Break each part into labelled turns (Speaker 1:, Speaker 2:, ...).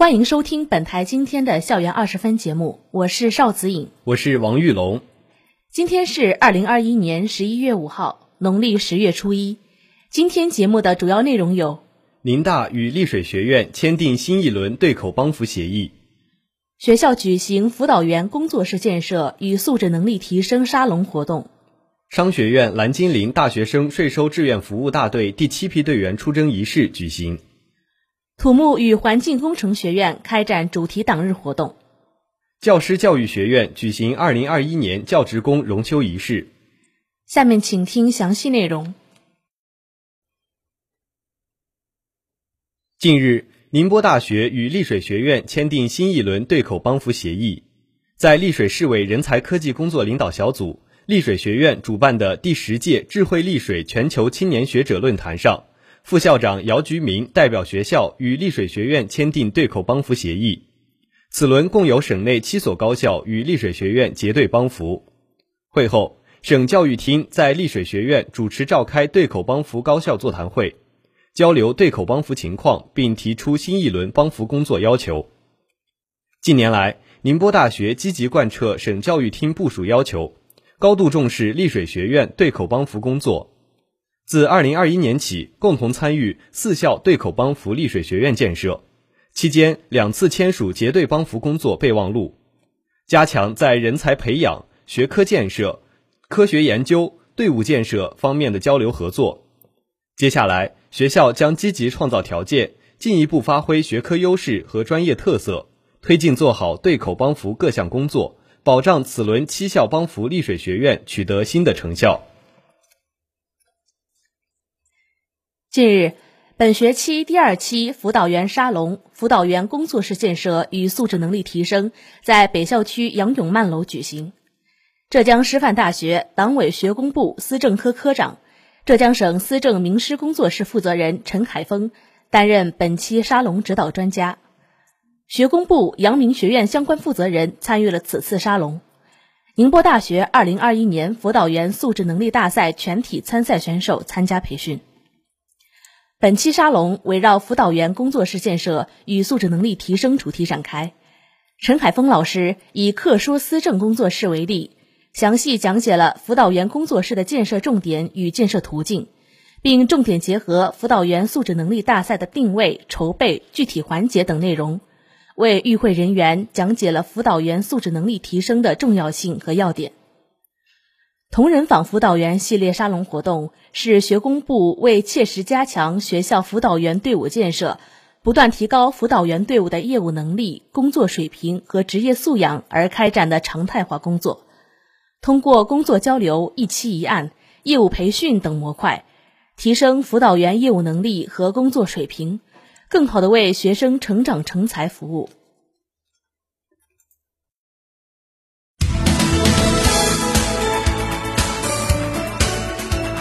Speaker 1: 欢迎收听本台今天的校园二十分节目，我是邵子颖，
Speaker 2: 我是王玉龙。
Speaker 1: 今天是二零二一年十一月五号，农历十月初一。今天节目的主要内容有：
Speaker 2: 宁大与丽水学院签订新一轮对口帮扶协议；
Speaker 1: 学校举行辅导员工作室建设与素质能力提升沙龙活动；
Speaker 2: 商学院蓝精灵大学生税收志愿服务大队第七批队员出征仪式举行。
Speaker 1: 土木与环境工程学院开展主题党日活动，
Speaker 2: 教师教育学院举行二零二一年教职工荣休仪式。
Speaker 1: 下面请听详细内容。
Speaker 2: 近日，宁波大学与丽水学院签订新一轮对口帮扶协议，在丽水市委人才科技工作领导小组、丽水学院主办的第十届智慧丽水全球青年学者论坛上。副校长姚菊明代表学校与丽水学院签订对口帮扶协议。此轮共有省内七所高校与丽水学院结对帮扶。会后，省教育厅在丽水学院主持召开对口帮扶高校座谈会，交流对口帮扶情况，并提出新一轮帮扶工作要求。近年来，宁波大学积极贯彻省教育厅部署要求，高度重视丽水学院对口帮扶工作。自二零二一年起，共同参与四校对口帮扶丽水学院建设，期间两次签署结对帮扶工作备忘录，加强在人才培养、学科建设、科学研究、队伍建设方面的交流合作。接下来，学校将积极创造条件，进一步发挥学科优势和专业特色，推进做好对口帮扶各项工作，保障此轮七校帮扶丽水学院取得新的成效。
Speaker 1: 近日，本学期第二期辅导员沙龙、辅导员工作室建设与素质能力提升在北校区杨永曼楼举行。浙江师范大学党委学工部思政科科长、浙江省思政名师工作室负责人陈凯峰担任本期沙龙指导专家。学工部阳明学院相关负责人参与了此次沙龙。宁波大学二零二一年辅导员素质能力大赛全体参赛选手参加培训。本期沙龙围绕辅导员工作室建设与素质能力提升主题展开。陈海峰老师以课说思政工作室为例，详细讲解了辅导员工作室的建设重点与建设途径，并重点结合辅导员素质能力大赛的定位、筹备、具体环节等内容，为与会人员讲解了辅导员素质能力提升的重要性和要点。同仁坊辅导员系列沙龙活动是学工部为切实加强学校辅导员队伍建设，不断提高辅导员队伍的业务能力、工作水平和职业素养而开展的常态化工作。通过工作交流、一期一案、业务培训等模块，提升辅导员业务能力和工作水平，更好地为学生成长成才服务。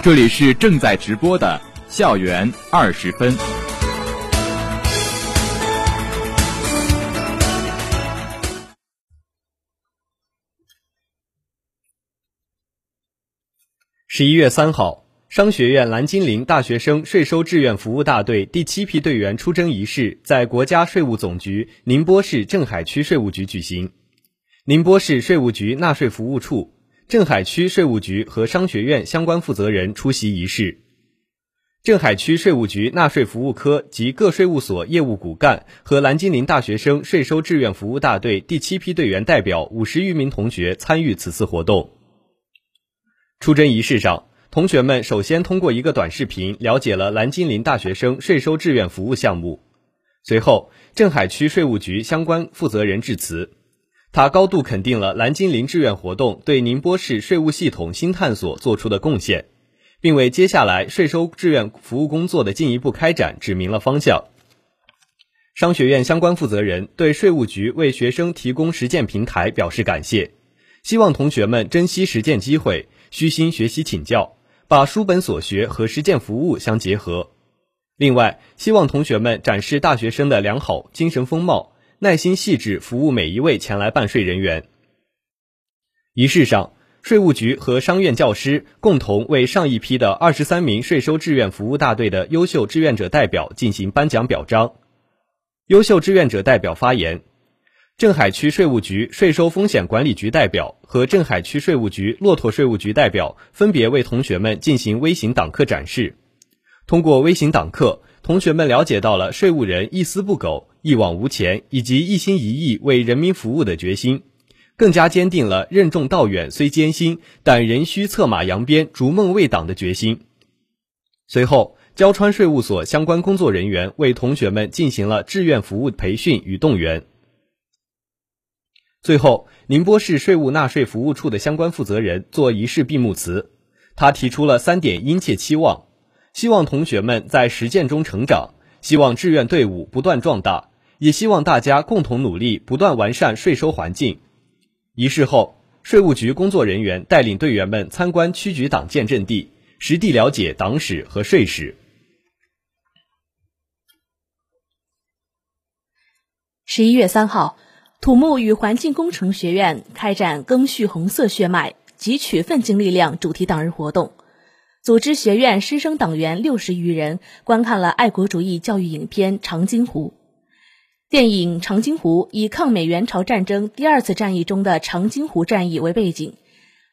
Speaker 3: 这里是正在直播的校园二十分。
Speaker 2: 十一月三号，商学院蓝精灵大学生税收志愿服务大队第七批队员出征仪式在国家税务总局宁波市镇海区税务局举行，宁波市税务局纳税服务处。镇海区税务局和商学院相关负责人出席仪式。镇海区税务局纳税服务科及各税务所业务骨干和蓝精灵大学生税收志愿服务大队第七批队员代表五十余名同学参与此次活动。出征仪式上，同学们首先通过一个短视频了解了蓝精灵大学生税收志愿服务项目。随后，镇海区税务局相关负责人致辞。他高度肯定了蓝精灵志愿活动对宁波市税务系统新探索做出的贡献，并为接下来税收志愿服务工作的进一步开展指明了方向。商学院相关负责人对税务局为学生提供实践平台表示感谢，希望同学们珍惜实践机会，虚心学习请教，把书本所学和实践服务相结合。另外，希望同学们展示大学生的良好精神风貌，耐心细致服务每一位前来办税人员。仪式上，税务局和商院教师共同为上一批的二十三名税收志愿服务大队的优秀志愿者代表进行颁奖表彰。优秀志愿者代表发言。镇海区税务局税收风险管理局代表和镇海区税务局骆驼税务局代表分别为同学们进行微型党课展示。通过微型党课，同学们了解到了税务人一丝不苟、一往无前以及一心一意为人民服务的决心，更加坚定了任重道远虽艰辛，但仍需策马扬鞭逐梦为党的决心。随后，交川税务所相关工作人员为同学们进行了志愿服务培训与动员。最后，宁波市税务纳税服务处的相关负责人做仪式闭幕词。他提出了三点殷切期望：希望同学们在实践中成长，希望志愿队伍不断壮大，也希望大家共同努力，不断完善税收环境。仪式后，税务局工作人员带领队员们参观区局党建阵地，实地了解党史和税史。
Speaker 1: 十一月三号。土木与环境工程学院开展“赓续红色血脉，汲取奋进力量”主题党日活动，组织学院师生党员六十余人观看了爱国主义教育影片《长津湖》。电影《长津湖》以抗美援朝战争第二次战役中的长津湖战役为背景，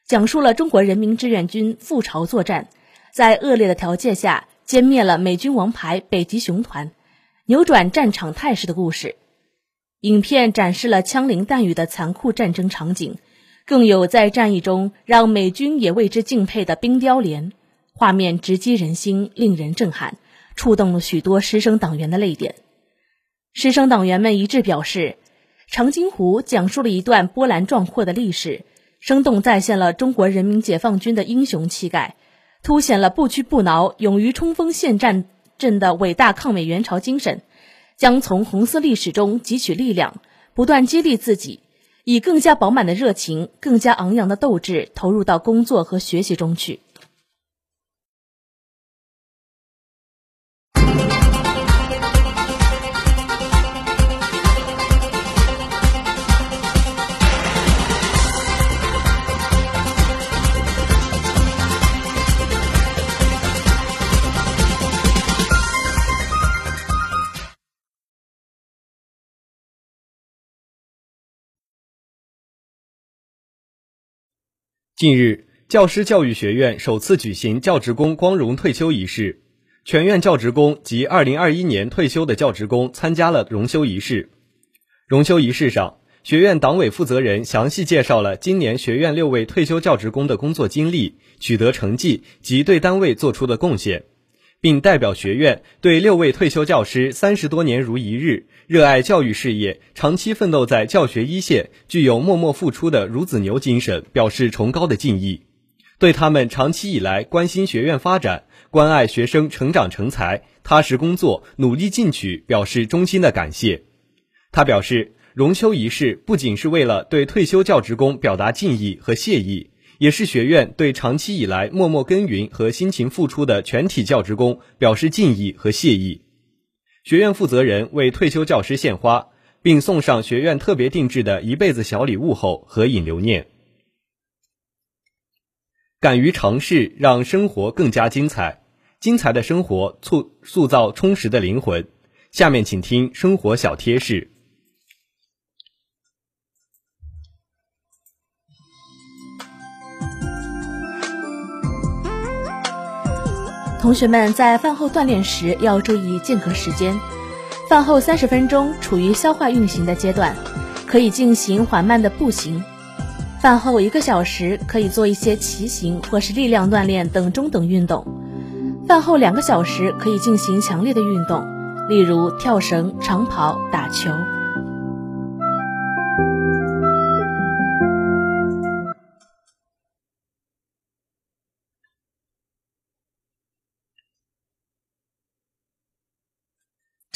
Speaker 1: 讲述了中国人民志愿军赴朝作战，在恶劣的条件下歼灭了美军王牌北极熊团，扭转战场态势的故事。影片展示了枪林弹雨的残酷战争场景，更有在战役中让美军也为之敬佩的冰雕连，画面直击人心，令人震撼，触动了许多师生党员的泪点。师生党员们一致表示，《长津湖》讲述了一段波澜壮阔的历史，生动再现了中国人民解放军的英雄气概，凸显了不屈不挠、勇于冲锋陷战阵的伟大抗美援朝精神。将从红色历史中汲取力量，不断激励自己，以更加饱满的热情、更加昂扬的斗志投入到工作和学习中去。
Speaker 2: 近日，教师教育学院首次举行教职工光荣退休仪式，全院教职工及2021年退休的教职工参加了荣休仪式。荣休仪式上，学院党委负责人详细介绍了今年学院六位退休教职工的工作经历、取得成绩及对单位做出的贡献。并代表学院对六位退休教师三十多年如一日、热爱教育事业、长期奋斗在教学一线、具有默默付出的孺子牛精神表示崇高的敬意，对他们长期以来关心学院发展、关爱学生成长成才、踏实工作、努力进取表示衷心的感谢。他表示，荣休仪式不仅是为了对退休教职工表达敬意和谢意。也是学院对长期以来默默耕耘和辛勤付出的全体教职工表示敬意和谢意。学院负责人为退休教师献花，并送上学院特别定制的一辈子小礼物后合影留念。敢于尝试，让生活更加精彩。精彩的生活促塑造充实的灵魂。下面请听生活小贴士。
Speaker 1: 同学们在饭后锻炼时要注意间隔时间，饭后三十分钟处于消化运行的阶段，可以进行缓慢的步行；饭后一个小时可以做一些骑行或是力量锻炼等中等运动；饭后两个小时可以进行强烈的运动，例如跳绳、长跑、打球。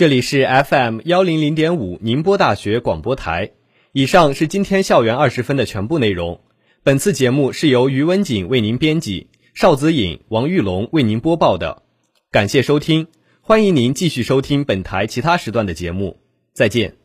Speaker 2: 这里是 FM 幺零零点五宁波大学广播台。以上是今天校园二十分的全部内容。本次节目是由于文锦为您编辑，邵子颖、王玉龙为您播报的。感谢收听，欢迎您继续收听本台其他时段的节目。再见。